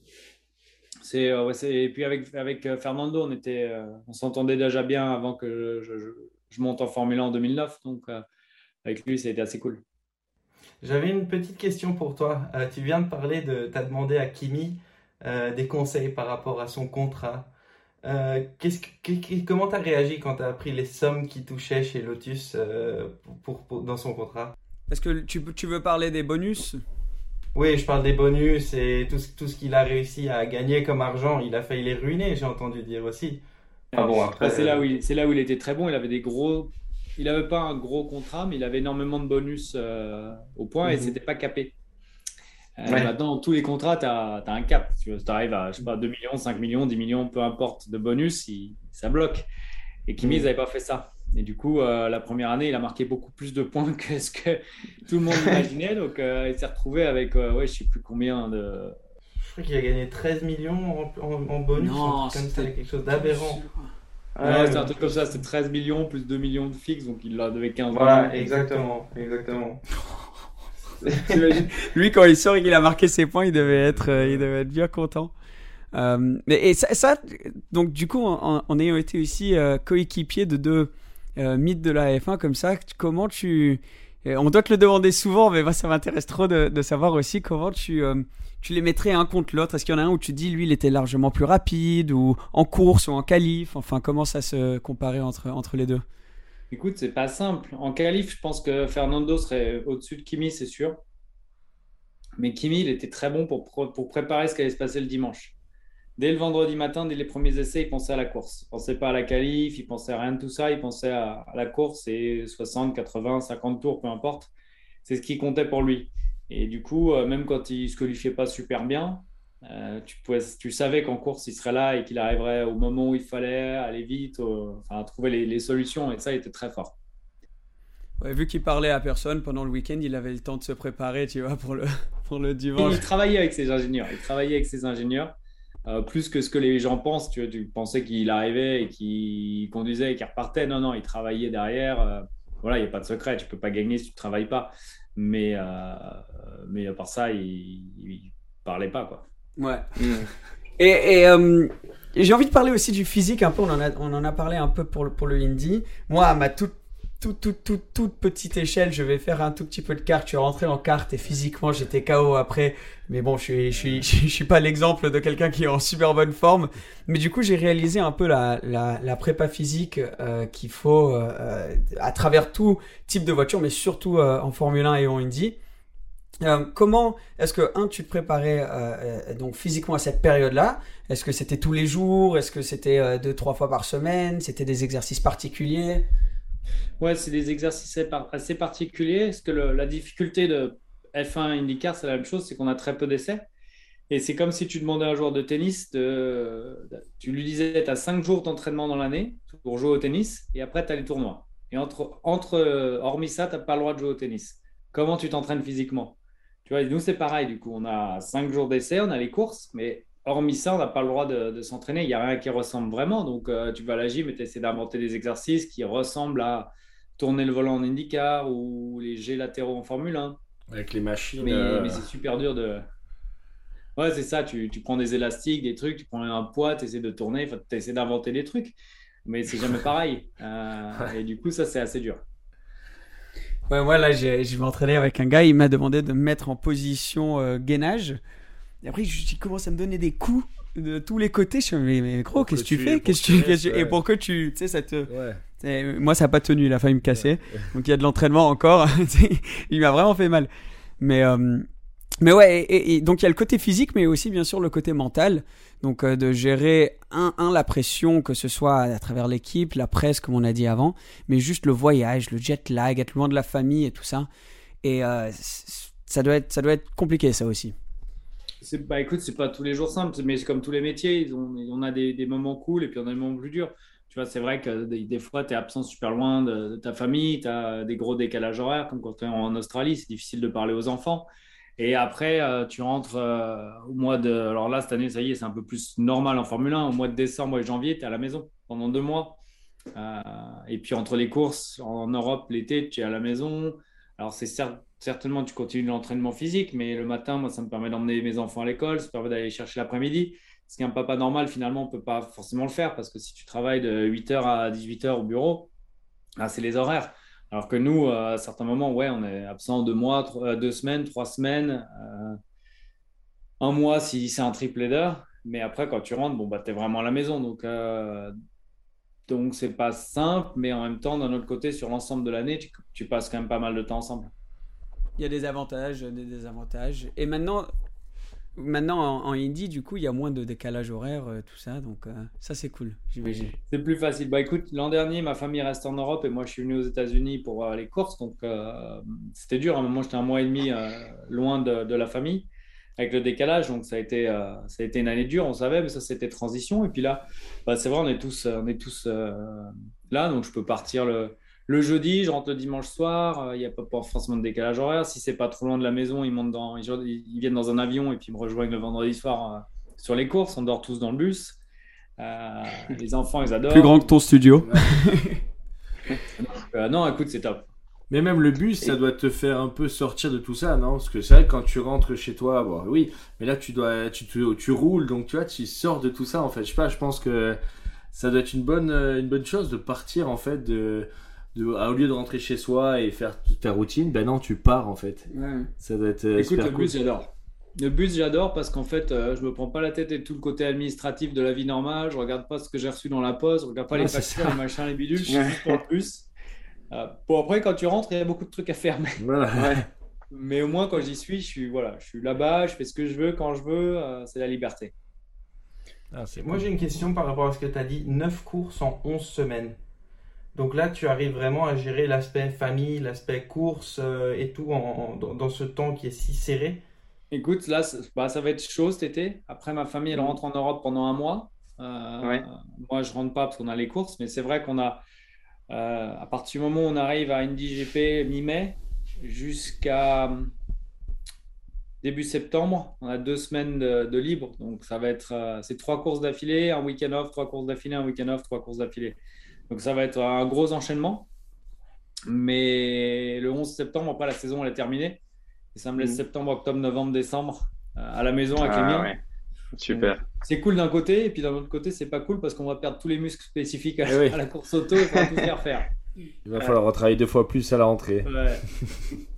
C'est, euh, ouais, c'est- et puis avec, avec euh, Fernando, on, était, euh, on s'entendait déjà bien avant que je, je- je monte en Formule 1 en 2009. Donc, euh, avec lui, ça a été assez cool. J'avais une petite question pour toi. Euh, tu viens de parler de, t'as demandé à Kimi euh, des conseils par rapport à son contrat. Euh, qu'est-ce que- comment t'as réagi quand t'as appris les sommes qu'il touchait chez Lotus euh, pour, pour- dans son contrat? est-ce que tu, tu veux parler des bonus? Oui, je parle des bonus et tout ce, tout ce qu'il a réussi à gagner comme argent. Il a failli les ruiner, j'ai entendu dire aussi. Ah bon, après, c'est là où il, c'est là où il était très bon. Il avait des gros, il n'avait pas un gros contrat, mais il avait énormément de bonus euh, au point et Mhm. c'était pas capé. Euh, Ouais. Maintenant, tous les contrats, tu as, un cap. Tu arrives à je sais pas, 2 millions, 5 millions, 10 millions, peu importe, de bonus, il- ça bloque. Et Kimi, Mhm. ils n'avaient pas fait ça. Et du coup, euh, la première année, il a marqué beaucoup plus de points que ce que tout le monde imaginait. Donc, euh, il s'est retrouvé avec, euh, ouais, je sais plus combien de. Je crois qu'il a gagné 13 millions en, en- en bonus, Non, c'était- quelque chose d'aberrant. Ouais, Ouais, c'était un truc comme ça, c'était 13 millions plus 2 millions de fixes, donc il devait 15 Voilà, millions. exactement, exactement. Lui, quand il sort et qu'il a marqué ses points, il devait être, euh, il devait être bien content. Euh, mais et ça, ça, donc du coup, en, en ayant été aussi euh, coéquipier de deux euh, mythes de la F1 comme ça, comment tu, euh, on doit te le demander souvent, mais moi ça m'intéresse trop de, savoir aussi comment tu, euh, tu les mettrais un contre l'autre. Est-ce qu'il y en a un où tu dis lui il était largement plus rapide ou en course ou en qualif, enfin comment ça se comparait entre entre les deux? Écoute, c'est pas simple. En qualif, je pense que Fernando serait au-dessus de Kimi, c'est sûr. Mais Kimi, il était très bon pour, pour préparer ce qui allait se passer le dimanche. Dès le vendredi matin, dès les premiers essais, il pensait à la course. Il pensait pas à la qualif, il pensait à rien de tout ça. Il pensait à, à la course et 60, 80, 50 tours, peu importe. C'est ce qui comptait pour lui. Et du coup, euh, même quand il se qualifiait pas super bien, euh, tu, pouvais, tu savais qu'en course, il serait là et qu'il arriverait au moment où il fallait aller vite, euh, enfin, trouver les, les solutions. Et ça, il était très fort. Ouais, vu qu'il parlait à personne pendant le week-end, il avait le temps de se préparer, tu vois, pour le pour le dimanche. il travaillait avec ses ingénieurs. Il travaillait avec ses ingénieurs. Euh, plus que ce que les gens pensent. Tu, vois, tu pensais qu'il arrivait et qu'il conduisait et qu'il repartait. Non, non, il travaillait derrière. euh, voilà, il n'y a pas de secret. Tu peux pas gagner si tu ne travailles pas. Mais, euh, mais à part ça, il ne parlait pas. Quoi. Ouais. Et, et, euh, j'ai envie de parler aussi du physique un peu. On en a, on en a parlé un peu pour le, pour le. Moi, à ma toute toute, petite échelle, je vais faire un tout petit peu de carte. Je suis rentré en carte et physiquement, j'étais KO après. Mais bon, je suis, suis, pas l'exemple de quelqu'un qui est en super bonne forme. Mais du coup, j'ai réalisé un peu la, prépa physique euh, qu'il faut euh, à travers tout type de voiture, mais surtout euh, en Formule 1 et en Indy. Comment est-ce que un tu te préparais donc physiquement à cette période-là? Est-ce que c'était tous les jours? Est-ce que c'était deux trois fois par semaine? C'était des exercices particuliers? Ouais, c'est des exercices assez particuliers. Parce que la difficulté de F1 IndyCar, c'est la même chose, c'est qu'on a très peu d'essais. Et c'est comme si tu demandais à un joueur de tennis, de, tu lui disais, tu as 5 jours d'entraînement dans l'année pour jouer au tennis, et après, tu as les tournois. Et entre, entre, euh, hormis ça, tu n'as pas le droit de jouer au tennis. Comment tu t'entraînes physiquement? Tu vois, nous, c'est pareil. Du coup, on a 5 jours d'essai, on a les courses, mais hormis ça, on n'a pas le droit de, de s'entraîner. Il n'y a rien qui ressemble vraiment. Donc, euh, tu vas à la gym et tu essaies d'inventer des exercices qui ressemblent à tourner le volant en IndyCar ou les G latéraux en Formule 1. Avec les machines. Mais, euh, mais c'est super dur de. Ouais, c'est ça. Tu, tu prends des élastiques, des trucs, tu prends un poids, tu essaies de tourner, tu essaies d'inventer des trucs. Mais c'est jamais pareil. Euh, et du coup, ça, c'est assez dur. Ouais, moi là, j'ai- je m'entraînais avec un gars, il m'a demandé de me mettre en position euh, gainage. Et après, il commence à me donner des coups de tous les côtés? Je suis mais, mais gros, qu'est-ce que tu fais? Qu'est-ce tu que tu- Et pour que tu. Tu sais, ça te. Ouais. Moi, ça n'a pas tenu, il a failli me casser. Donc, il y a de l'entraînement encore. il m'a vraiment fait mal. Mais, euh, mais ouais, et, donc il y a le côté physique, mais aussi bien sûr le côté mental. Donc, euh, de gérer, un, un, la pression, que ce soit à travers l'équipe, la presse, comme on a dit avant, mais juste le voyage, le jet lag, être loin de la famille et tout ça. Et euh, ça, doit être, ça doit être compliqué, ça aussi. Bah écoute, c'est pas tous les jours simple, mais c'est comme tous les métiers, ils ont- on a des, moments cool et puis on a des moments plus durs. Tu vois, c'est vrai que des, fois, tu es absent super loin de, ta famille, tu as des gros décalages horaires, comme quand tu es en Australie, c'est difficile de parler aux enfants. Et après, euh, tu rentres euh, au mois de. Alors là, cette année, ça y est, c'est un peu plus normal en Formule 1. Au mois de décembre et janvier, tu es à la maison pendant deux mois. Euh, et puis entre les courses en Europe, l'été, tu es à la maison. Alors c'est cer- certainement, tu continues l'entraînement physique, mais le matin, moi, ça me permet d'emmener mes enfants à l'école, ça me permet d'aller chercher l'après-midi. Ce qu'un papa normal, finalement, ne peut pas forcément le faire parce que si tu travailles de 8h à 18h au bureau, ah, c'est les horaires. Alors que nous, euh, à certains moments, ouais, on est absent deux mois, euh, deux semaines, trois semaines, euh, un mois si c'est un triple header. Mais après, quand tu rentres, bon, bah, tu es vraiment à la maison. Donc, euh, donc c'est pas simple, mais en même temps, d'un autre côté, sur l'ensemble de l'année, tu passes quand même pas mal de temps ensemble. Il y a des avantages, des désavantages. Et maintenant, maintenant en, en Indie, du coup, il y a moins de décalage horaire, euh, tout ça. Donc, euh, ça, c'est cool. C'est plus facile. Bah écoute, l'an dernier, ma famille reste en Europe et moi, je suis venu aux États-Unis pour euh, les courses. Donc, euh, c'était dur. À un moment, j'étais un mois et demi loin de, de la famille avec le décalage. Donc, ça a été, ça a été une année dure, on savait, mais ça, c'était transition. Et puis là, bah, c'est vrai, on est tous, on est tous là. Donc, je peux partir le, le jeudi, je rentre le dimanche soir. euh, Il n'y a pas, pas forcément de décalage horaire. Si c'est pas trop loin de la maison, ils, montent dans, ils, ils viennent dans un avion et puis ils me rejoignent le vendredi soir euh, sur les courses. On dort tous dans le bus. Euh, les enfants, ils adorent. Plus grand que ton studio. Euh, non, écoute, c'est top. Mais même le bus, ça doit te faire un peu sortir de tout ça, non? Parce que c'est vrai que quand tu rentres chez toi, bon, oui, mais là tu dois, tu, te- tu roules, donc tu vois, tu sors de tout ça en fait. Je sais pas, je pense que ça doit être une bonne, une bonne chose de partir en fait, de, de, ah, au lieu de rentrer chez soi et faire toute ta routine, ben non, tu pars en fait. Ouais. Ça doit être euh, Écoute, super le cool. bus, j'adore. Le bus, j'adore parce qu'en fait, euh, je me prends pas la tête et tout le côté administratif de la vie normale. Je regarde pas ce que j'ai reçu dans la poste, je regarde pas Ouais, les factures, les machins, les bidules. Je suis juste pour le bus. Euh, bon, après, quand tu rentres, il y a beaucoup de trucs à faire. Mais, Voilà. mais au moins, quand j'y suis, je suis, voilà, je suis là-bas, je fais ce que je veux quand je veux. euh, c'est la liberté. Ah, Moi, j'ai une question par rapport à ce que tu as dit. 9 courses en 11 semaines. Donc là, tu arrives vraiment à gérer l'aspect famille, l'aspect course euh, et tout en- en- dans, ce temps qui est si serré. Écoute, là, ça, bah, ça va être chaud cet été. Après, ma famille, elle rentre en Europe pendant un mois. Euh, Ouais. Moi, je rentre pas parce qu'on a les courses, mais c'est vrai qu'on a, euh, à partir du moment où on arrive à IndyGP mi-mai jusqu'à début septembre, on a deux semaines de, de libre. Donc, ça va être, c'est trois courses d'affilée, un week-end off, trois courses d'affilée, un week-end off, trois courses d'affilée. Donc, ça va être un gros enchaînement. Mais le 11 septembre, après, la saison, elle est terminée. Et ça me laisse Mhm. septembre, octobre, novembre, décembre euh, à la maison avec les Ah miens. ouais. Super. C'est cool d'un côté, et puis d'un autre côté, c'est pas cool parce qu'on va perdre tous les muscles spécifiques à, Eh oui. à la course auto et on va tout faire faire. Il va falloir retravailler deux fois plus à la rentrée. Ouais.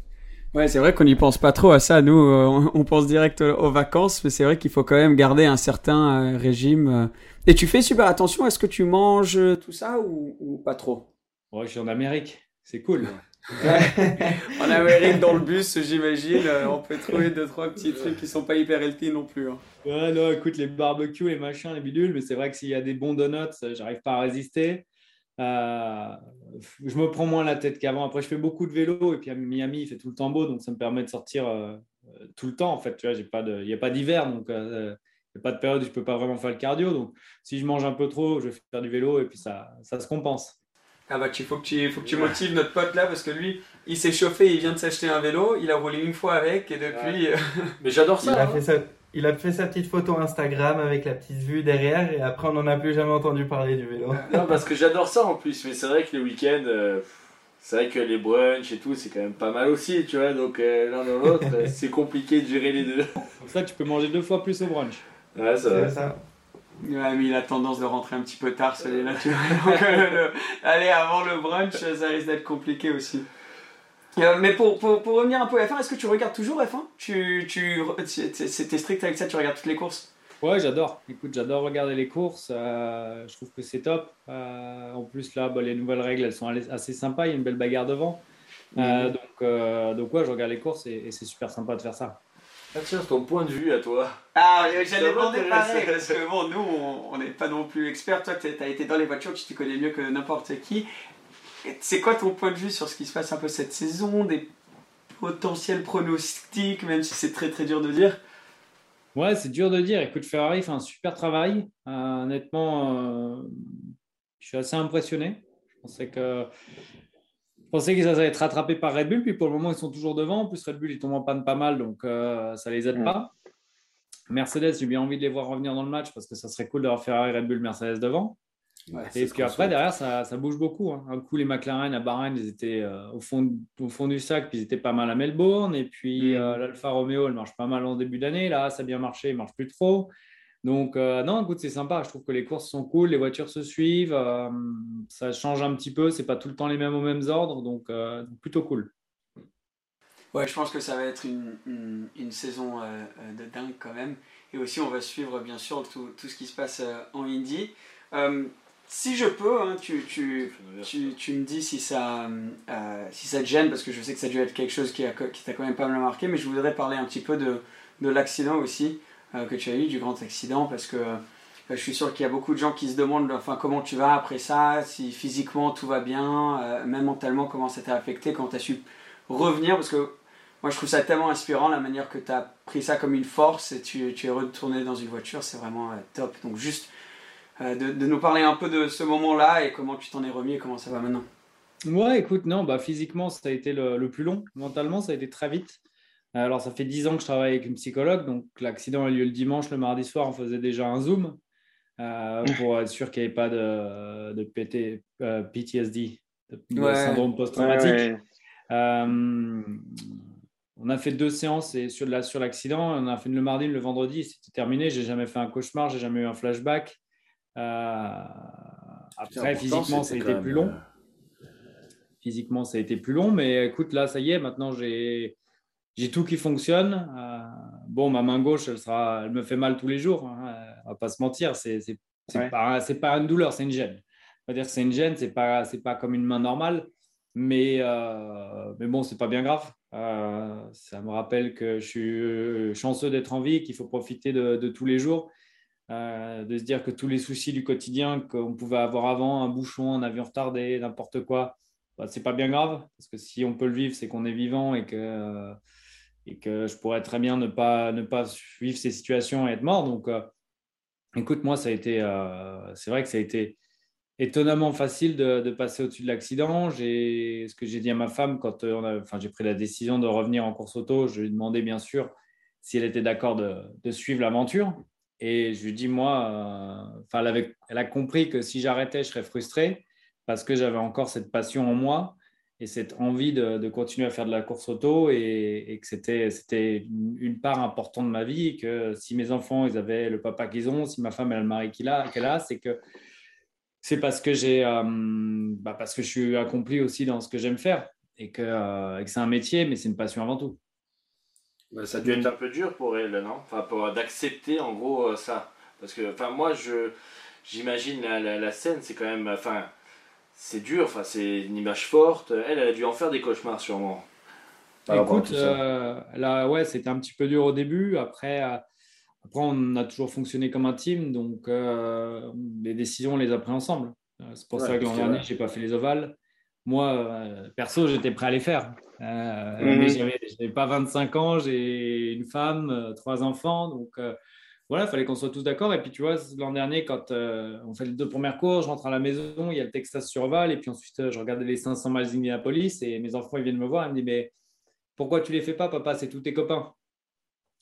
Ouais, c'est vrai qu'on n'y pense pas trop à ça. Nous, euh, on, pense direct aux vacances, mais c'est vrai qu'il faut quand même garder un certain euh, régime. euh. Et tu fais super attention à ce que tu manges, tout ça, ou, ou pas trop? Ouais, je suis en Amérique. C'est cool. En Amérique, dans le bus, j'imagine, on peut trouver deux, trois petits trucs qui sont pas hyper healthy non plus. hein. Ouais, non, écoute, les barbecues, les machins, les bidules, mais c'est vrai que s'il y a des bons donuts, j'arrive pas à résister. Euh, je me prends moins la tête qu'avant. Après, je fais beaucoup de vélo et puis à Miami, il fait tout le temps beau, donc ça me permet de sortir euh, euh, tout le temps. En fait, tu vois, j'ai pas de, il n'y a pas d'hiver, donc euh, il n'y a pas de période où je peux pas vraiment faire le cardio. Donc, si je mange un peu trop, je vais faire du vélo et puis ça, ça se compense. Ah bah tu faut que tu faut que tu motives notre pote là parce que lui il s'est chauffé, il vient de s'acheter un vélo, il a roulé une fois avec et depuis. Mais j'adore Il a, fait sa, il a fait sa petite photo Instagram avec la petite vue derrière et après on n'en a plus jamais entendu parler du vélo. Non, parce que j'adore ça en plus, mais c'est vrai que les week-ends, euh, c'est vrai que les brunchs et tout, c'est quand même pas mal aussi, tu vois. Donc euh, l'un dans l'autre, c'est compliqué de gérer les deux. Pour ça, tu peux manger deux fois plus au brunch. Ouais, c'est vrai. Ouais, mais il a tendance de rentrer un petit peu tard, celui-là, tu vois. Donc, euh, le- Allez, avant le brunch, ça risque d'être compliqué aussi. Euh, mais pour, pour, pour revenir un peu à F1, est-ce que tu regardes toujours F1 tu, tu, t'es strict avec ça, tu regardes toutes les courses? Ouais, j'adore. Écoute, j'adore regarder les courses. euh, je trouve que c'est top. Euh, en plus, là, bah, les nouvelles règles, elles sont assez sympas. Il y a une belle bagarre devant. Euh, Mhm. donc, euh, donc, ouais, je regarde les courses et, et c'est super sympa de faire ça. Ah, tiens, ton point de vue à toi. Ah, j'allais demander pareil, parce que bon, nous, on- on n'est pas non plus experts. Toi, tu as été dans les voitures, tu te connais mieux que n'importe qui. C'est quoi ton point de vue sur ce qui se passe un peu cette saison, des potentiels pronostics, même si c'est très très dur de dire? Ouais, c'est dur de dire. Écoute, Ferrari fait un super travail. Euh, honnêtement, euh, je suis assez impressionné. Je pensais que, je pensais que ça allait être rattrapé par Red Bull, puis pour le moment, ils sont toujours devant. En plus, Red Bull, ils tombent en panne pas mal, donc euh, ça les aide Mm. pas. Mercedes, j'ai bien envie de les voir revenir dans le match parce que ça serait cool d'avoir Ferrari, Red Bull, Mercedes devant. C'est Et puis après, derrière, ça, ça bouge beaucoup. hein. Un coup, les McLaren à Bahreïn, ils étaient euh, au, fond, au fond du sac, puis ils étaient pas mal à Melbourne. Et puis Mm. euh, l'Alfa Romeo, elle marche pas mal en début d'année. Là, ça a bien marché, elle marche plus trop. Donc, euh, non, écoute, c'est sympa. Je trouve que les courses sont cool, les voitures se suivent. ça change un petit peu. C'est pas tout le temps les mêmes aux mêmes ordres. Donc, plutôt cool. Ouais, je pense que ça va être une, une, une saison de dingue quand même. Et aussi, on va suivre bien sûr tout, tout ce qui se passe en Indie. Si je peux, hein, tu, tu, tu, tu me dis si ça, euh, si ça te gêne, parce que je sais que ça a dû être quelque chose qui, a, qui t'a quand même pas mal marqué, mais je voudrais parler un petit peu de, de l'accident aussi euh, que tu as eu, du grand accident, parce que euh, je suis sûr qu'il y a beaucoup de gens qui se demandent enfin, comment tu vas après ça, si physiquement tout va bien, même mentalement comment ça t'a affecté, quand tu as su revenir, parce que moi je trouve ça tellement inspirant la manière que tu as pris ça comme une force et tu, tu es retourné dans une voiture, c'est vraiment top. Donc juste de, de nous parler un peu de ce moment-là et comment tu t'en es remis et comment ça va maintenant. Ouais, écoute, non, bah, physiquement, ça a été le, le plus long. Mentalement, ça a été très vite. Alors, ça fait 10 ans que je travaille avec une psychologue. Donc, l'accident a lieu le dimanche, le mardi soir, on faisait déjà un Zoom euh, pour être sûr qu'il n'y avait pas de, de PT, euh, PTSD, de, Ouais. syndrome post-traumatique. Ouais, ouais. Euh, on a fait deux séances et sur la- sur l'accident. On a fait le mardi, le vendredi, c'était terminé. J'ai jamais fait un cauchemar, j'ai jamais eu un flashback. Euh, après, physiquement, ça a été plus long. Physiquement, ça a été plus long, mais écoute, là, ça y est, maintenant j'ai tout qui fonctionne. Euh, bon, ma main gauche, elle, sera, elle me fait mal tous les jours. Hein, euh, on va pas se mentir, c'est Ouais. pas une douleur, c'est une gêne. On va dire que c'est une gêne, c'est pas pas comme une main normale, mais euh, mais bon, c'est pas bien grave. Euh, ça me rappelle que je suis euh, chanceux d'être en vie, qu'il faut profiter de, de tous les jours. Euh, de se dire que tous les soucis du quotidien qu'on pouvait avoir avant, un bouchon, un avion retardé, n'importe quoi, bah, c'est pas bien grave. Parce que si on peut le vivre, c'est qu'on est vivant et que, euh, et que je pourrais très bien ne pas, ne pas vivre ces situations et être mort. Donc, euh, écoute, moi, ça a été, c'est vrai que ça a été étonnamment facile de, passer au-dessus de l'accident. J'ai, ce que j'ai dit à ma femme quand enfin, j'ai pris la décision de revenir en course auto, je lui ai demandé bien sûr si elle était d'accord de, de suivre l'aventure. Et je lui dis, moi, euh, elle, elle a compris que si j'arrêtais, je serais frustré parce que j'avais encore cette passion en moi et cette envie de, continuer à faire de la course auto et, que c'était, une, part importante de ma vie. Que si mes enfants, ils avaient le papa qu'ils ont, si ma femme, elle a le mari qu'elle a, c'est que c'est parce que j'ai, euh, bah, parce que je suis accompli aussi dans ce que j'aime faire et que, euh, et que c'est un métier, mais c'est une passion avant tout. Bah, ça a dû être un peu dur pour elle, non? Enfin, pour d'accepter en gros euh, ça. Parce que, enfin, moi, je, j'imagine la, la, la scène, c'est quand même, enfin, c'est dur, enfin, c'est une image forte. Elle, elle a dû en faire des cauchemars sûrement. Écoute, euh, là, ouais, c'était un petit peu dur au début. Après, euh, après, on a toujours fonctionné comme un team, donc euh, les décisions, on les a prises ensemble. Euh, c'est pour Ouais, ça que l'an dernier, j'ai pas fait les ovales. Moi, euh, perso, j'étais prêt à les faire. Euh, Mhm. Mais j'avais pas 25 ans, j'ai une femme, euh, trois enfants, donc euh, voilà, il fallait qu'on soit tous d'accord. Et puis, tu vois, l'an dernier, quand euh, on fait les deux premières courses, je rentre à la maison, il y a le Texas sur Oval, et puis ensuite, je regardais les 500 miles d'Indianapolis, et mes enfants, ils viennent me voir, ils me disent, mais pourquoi tu les fais pas, papa? C'est tous tes copains.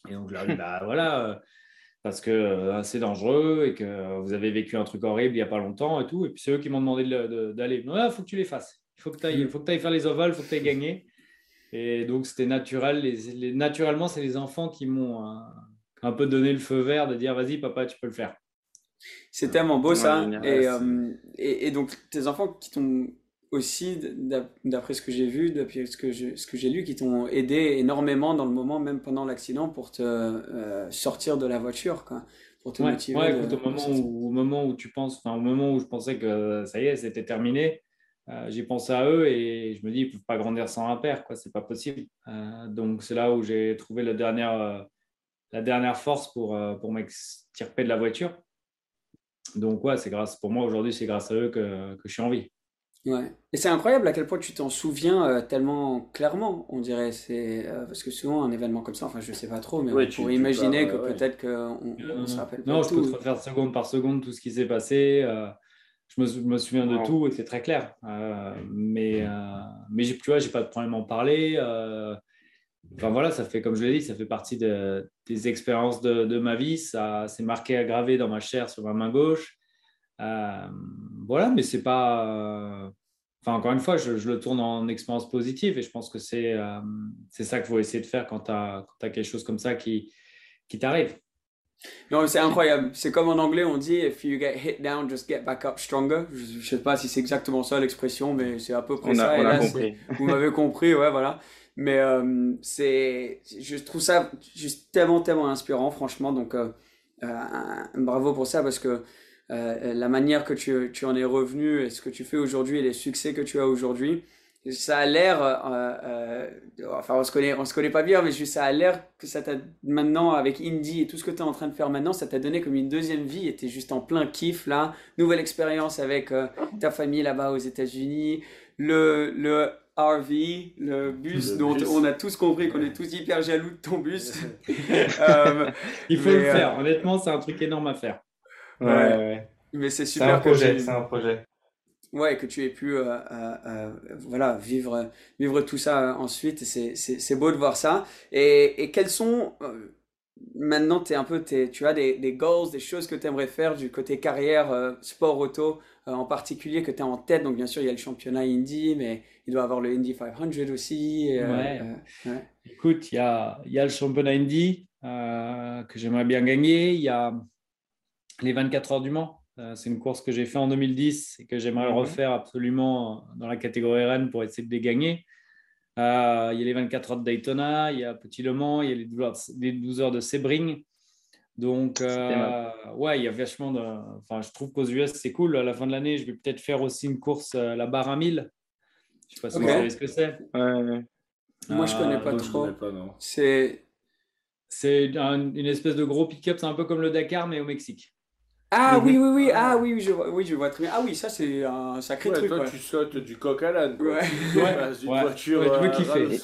Et donc, je leur dis, bah voilà, parce que euh, c'est dangereux et que vous avez vécu un truc horrible il n'y a pas longtemps et tout. Et puis, c'est eux qui m'ont demandé de- de- d'aller. Il faut que tu les fasses. Il faut que tu ailles, faut que tu ailles faire les ovales, il faut que tu ailles gagner. Et donc, c'était naturel. Les, les- naturellement, c'est les enfants qui m'ont euh, un peu donné le feu vert de dire, vas-y, papa, tu peux le faire. C'est tellement beau ça. Et, euh, et, et donc tes enfants qui t'ont aussi, d'ap- d'après ce que j'ai vu, d'après ce que j'ai lu, qui t'ont aidé énormément dans le moment, même pendant l'accident, pour te euh, sortir de la voiture, quoi, pour te Ouais, motiver. ouais, de- écoute, au de moment, sortir. où, au moment où tu penses, enfin, au moment où je pensais que ça y est, c'était terminé, euh, j'ai pensé à eux et je me dis, ils ne peuvent pas grandir sans un père, quoi, c'est pas possible. Euh, donc, c'est là où j'ai trouvé la dernière, euh, la dernière force pour, euh, pour m'extirper de la voiture. Donc, ouais, c'est grâce, pour moi aujourd'hui, c'est grâce à eux que, que je suis en vie. Ouais. Et c'est incroyable à quel point tu t'en souviens euh, tellement clairement, on dirait. C'est euh, parce que souvent un événement comme ça, enfin je sais pas trop, mais Ouais, on tu- pourrait tu imaginer que ouais. peut-être qu'on on, se rappelle pas Non, je peux te refaire seconde par seconde tout ce qui s'est passé. Je, me, sou- je me souviens de Wow. tout et c'est très clair. Euh, mais euh, mais tu vois, j'ai pas de problème à en parler. euh, Enfin voilà, ça fait, comme je l'ai dit, ça fait partie de- des expériences de, de ma vie. Ça s'est marqué, gravé dans ma chair sur ma main gauche. Euh, voilà, mais c'est pas. euh, Enfin, encore une fois, je, je le tourne en expérience positive et je pense que c'est euh, c'est ça qu'il faut essayer de faire quand tu as, quelque chose comme ça qui, qui t'arrive. Non, c'est incroyable. C'est comme en anglais, on dit If you get hit down, just get back up stronger. Je, je sais pas si c'est exactement ça l'expression, mais c'est à peu près On a- ça. on Et a compris. Vous m'avez compris, ouais, voilà. Mais euh, c'est, je trouve ça juste tellement, tellement inspirant, franchement. Donc, euh, euh, bravo pour ça parce que la manière que tu, tu en es revenu et ce que tu fais aujourd'hui et les succès que tu as aujourd'hui, ça a l'air, euh, euh, enfin on se connaît, on se connaît pas bien, mais juste ça a l'air que ça t'a maintenant avec Indie et tout ce que tu es en train de faire maintenant, ça t'a donné comme une deuxième vie et t'es juste en plein kiff là, nouvelle expérience avec euh, ta famille là-bas aux États-Unis, le le RV, le bus Le dont bus. on a tous compris qu'on est tous hyper jaloux de ton bus. Euh, Il faut mais, le euh, faire. Honnêtement, c'est un truc énorme à faire. Ouais, ouais. Mais c'est C'est super un que projet, c'est un projet. Ouais, que tu aies pu euh, euh, euh, voilà, vivre, vivre tout ça ensuite. C'est, beau de voir ça. Et, et quels sont, maintenant, t'es un peu, t'es- tu as des, des goals, des choses que tu aimerais faire du côté carrière, sport auto en particulier, que tu as en tête? Donc, bien sûr, il y a le championnat Indy, mais il doit y avoir le Indy 500 aussi. Ouais. ouais. Écoute, il y a, y a le championnat Indy que j'aimerais bien gagner. Il y a les 24 heures du Mans. Euh, c'est une course que j'ai fait en 2010 et que j'aimerais Mhm. refaire absolument dans la catégorie RN pour essayer de les gagner. Euh, il y a les 24 heures de Daytona, il y a Petit Le Mans, il y a les 12 heures de, les 12 heures de Sebring. Donc, euh, ouais, il y a vachement de. Enfin, je trouve qu'aux US, c'est cool. À la fin de l'année, je vais peut-être faire aussi une course, euh, la barre à 1000. Je ne sais pas si vous savez ce que c'est. Moi, je connais pas donc, trop. connais pas, non. C'est. C'est un- une espèce de gros pick-up, c'est un peu comme le Dakar, mais au Mexique. Ah oui, oui, oui, ah oui, oui, je vois, oui, je vois très bien. Ah oui, ça, c'est un sacré Ouais, truc. toi, ouais. tu sautes du coq à l'âne. Ouais. Tu Ouais. d'une Ouais. voiture Ouais, je veux kiffer.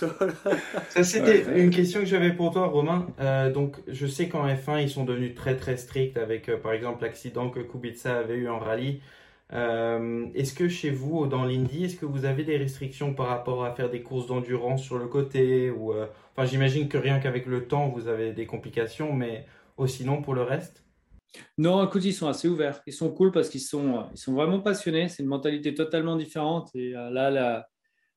Ça, c'était Ouais. une question que j'avais pour toi, Romain. Euh, donc, je sais qu'en F1, ils sont devenus très très stricts avec, euh, par exemple, l'accident que Kubica avait eu en rallye. Euh, est-ce que chez vous, dans l'Indy, est-ce que vous avez des restrictions par rapport à faire des courses d'endurance sur le côté ou, euh, Enfin, j'imagine que rien qu'avec le temps, vous avez des complications, mais oh, sinon pour le reste? Non, écoute, ils sont assez ouverts. Ils sont cool parce qu'ils sont, euh, ils sont vraiment passionnés. C'est une mentalité totalement différente. Et euh, là, là,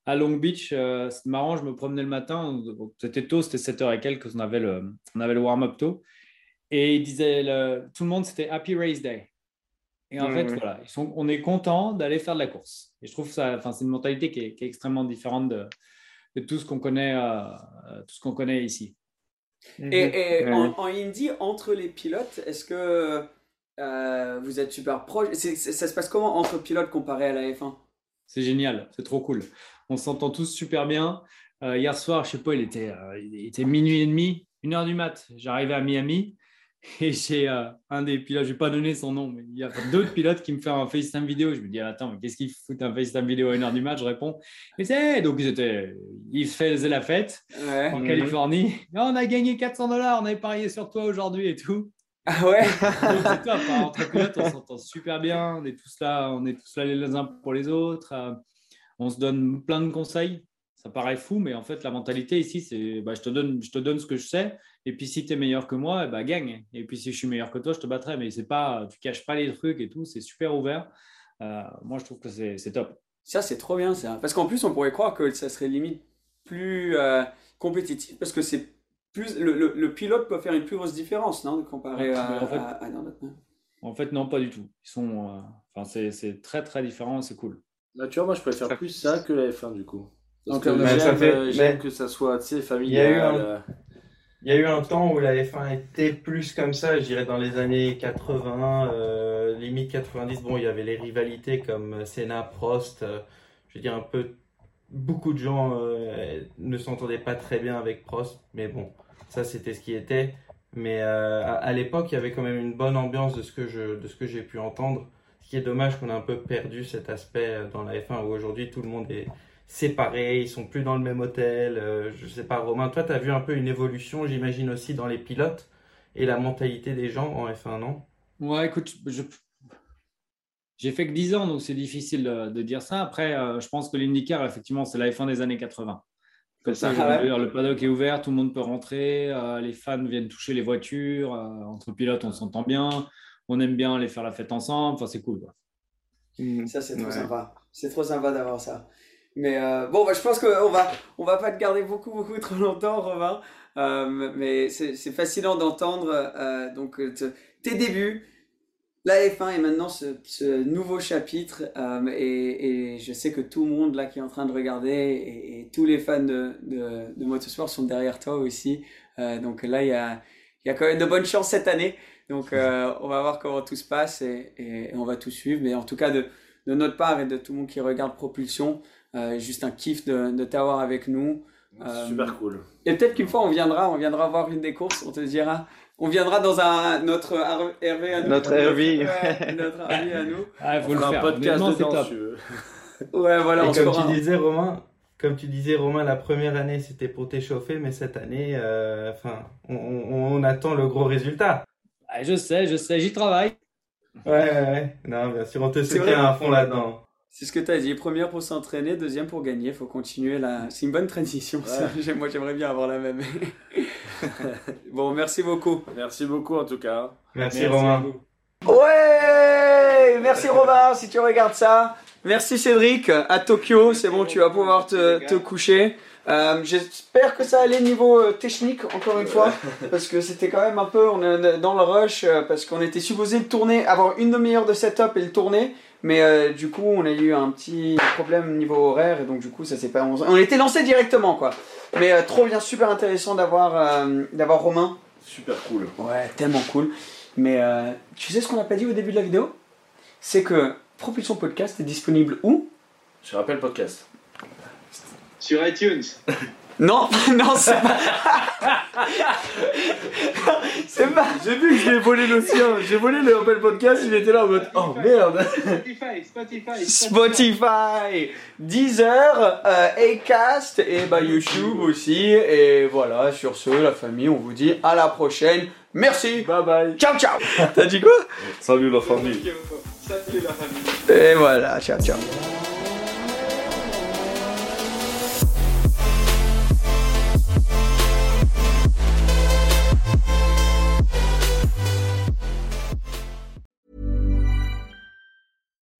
à Long Beach, euh, c'est marrant, je me promenais le matin. C'était tôt, c'était 7h et quelques. On avait le, on avait le warm-up tôt. Et ils disaient, le- tout le monde, c'était Happy Race Day. Et en fait, voilà, ils sont, on est content d'aller faire de la course. Et je trouve ça, enfin, c'est une mentalité qui est, qui est extrêmement différente de, de tout ce qu'on connaît, euh, tout ce qu'on connaît ici. Et, et en, en Indy, entre les pilotes, est-ce que euh, vous êtes super proche? C'est- c'est- Ça se passe comment entre pilotes comparé à la F1 C'est génial, c'est trop cool. On s'entend tous super bien. Euh, hier soir, je sais pas, il était, euh, il était minuit et demi, une heure du mat. J'arrivais à Miami et j'ai euh, un des pilotes, je vais pas donner son nom, mais il y a d'autres pilotes qui me font un FaceTime vidéo. Je me dis, attends, mais qu'est-ce qu'il fout un FaceTime vidéo à une heure du mat Je réponds, et c'est donc ils étaient, ils faisaient la fête Ouais. en Mhm. Californie. On a gagné 400 dollars, on avait parié sur toi aujourd'hui et tout. Ah ouais? Donc, c'est top. hein. Entre pilotes, on s'entend super bien. On est tous là, on est tous là les uns pour les autres. Euh, on se donne plein de conseils. Ça paraît fou, mais en fait, la mentalité ici, c'est bah, je, te donne, je te donne ce que je sais. Et puis, si tu es meilleur que moi, bah, gagne. Et puis, si je suis meilleur que toi, je te battrai. Mais c'est pas, tu caches pas les trucs et tout. C'est super ouvert. Euh, moi, je trouve que c'est c'est top. Ça, c'est trop bien ça. Parce qu'en plus, on pourrait croire que ça serait limite plus euh, compétitif parce que c'est plus le, le- le pilote peut faire une plus grosse différence, non, comparé Ouais, à, en fait- à- à dans notre- En fait, non, pas du tout. Ils sont, euh, enfin, c'est c'est très, très différent. C'est cool. Bah, tu vois, moi je préfère plus ça que la F1 du coup. Parce En que j'aime fait- euh, j'aime mais- que ça soit, tu sais, Il y, a eu familial. un, euh, il y a eu un temps où la F1 était plus comme ça, je dirais dans les années 80, euh, limite 90. Bon, il y avait les rivalités comme Senna, Prost. euh, je veux dire, un peu. Beaucoup de gens euh, ne s'entendaient pas très bien avec Prost, mais bon, ça c'était ce qui était. Mais euh, à, à l'époque, il y avait quand même une bonne ambiance de ce que je, de ce que j'ai pu entendre. Ce qui est dommage qu'on a un peu perdu cet aspect dans la F1 où aujourd'hui tout le monde est séparés, ils sont plus dans le même hôtel. euh, je sais pas, Romain, toi, tu as vu un peu une évolution, j'imagine aussi dans les pilotes et la mentalité des gens en F1, non? Ouais, écoute, je- j'ai fait que 10 ans, donc c'est difficile de dire ça. Après, euh, je pense que l'IndyCar, effectivement, c'est la F1 des années 80. Comme ça, Ah ouais. le paddock est ouvert, tout le monde peut rentrer, euh, les fans viennent toucher les voitures, euh, entre pilotes, on s'entend bien, on aime bien aller faire la fête ensemble, enfin, c'est cool. Quoi. Ça, c'est trop Ouais. sympa. C'est trop sympa d'avoir ça. Mais euh, bon, bah, je pense qu'on va, on va pas te garder beaucoup, beaucoup trop longtemps, Romain. Euh, mais c'est fascinant d'entendre euh, tes débuts, la F1 et maintenant ce, nouveau chapitre. et, je sais que tout le monde là qui est en train de regarder et, tous les fans de, de, motorsport sont derrière toi aussi. Donc là, il y a, y a quand même de bonnes chances cette année. Donc on va voir comment tout se passe et, et- on va tout suivre. Mais en tout cas, de, de notre part et de tout le monde qui regarde Propulsion, juste un kiff de, de t'avoir avec nous. Euh, Super cool. Et peut-être qu'une fois on viendra, on viendra voir une des courses, on te dira, on viendra dans un notre RV à nous. Notre RV. Ouais, notre RV à nous. Ah, On fera un podcast dedans, si tu veux. Ouais, voilà, Et on comme tu disais, Romain, comme tu disais, Romain, la première année c'était pour t'échauffer, mais cette année, euh, enfin, on, on- on attend le gros résultat. Ah, je sais, je sais, j'y travaille. Ouais, ouais, ouais. Non, bien sûr, on te soutient à fond là-dedans. C'est ce que tu as dit, première pour s'entraîner, deuxième pour gagner, faut continuer là. C'est une bonne transition, Moi j'aimerais bien avoir la même. bon, merci beaucoup. Merci beaucoup en tout cas. Merci, Romain. Ouais Merci Romain, si tu regardes ça. Merci Cédric, à Tokyo, c'est bon, tu vas pouvoir te, te coucher. Euh, J'espère que ça allait niveau euh, technique, encore une fois, parce que c'était quand même un peu on est dans le rush, euh, parce qu'on était supposé le tourner, avoir une demi-heure de setup et le tourner, mais euh, du coup on a eu un petit problème niveau horaire, et donc du coup ça s'est pas... On, était lancé directement, quoi. Mais euh, trop bien, super intéressant d'avoir euh, d'avoir Romain. Super cool. Ouais, tellement cool. Mais euh, tu sais ce qu'on n'a pas dit au début de la vidéo? C'est que Propulsion Podcast est disponible où? Je rappelle podcast. Sur iTunes. Non, non, c'est pas. c'est pas. J'ai vu que j'ai volé le sien. J'ai volé le Apple Podcast, il était là en mode Oh merde Spotify, Spotify, Spotify, Deezer, euh, Acast et bah YouTube aussi. Et voilà, sur ce, la famille, on vous dit à la prochaine. Merci. Bye bye. Ciao, ciao. T'as dit quoi? Salut la famille. Salut la famille. Et voilà, ciao, ciao.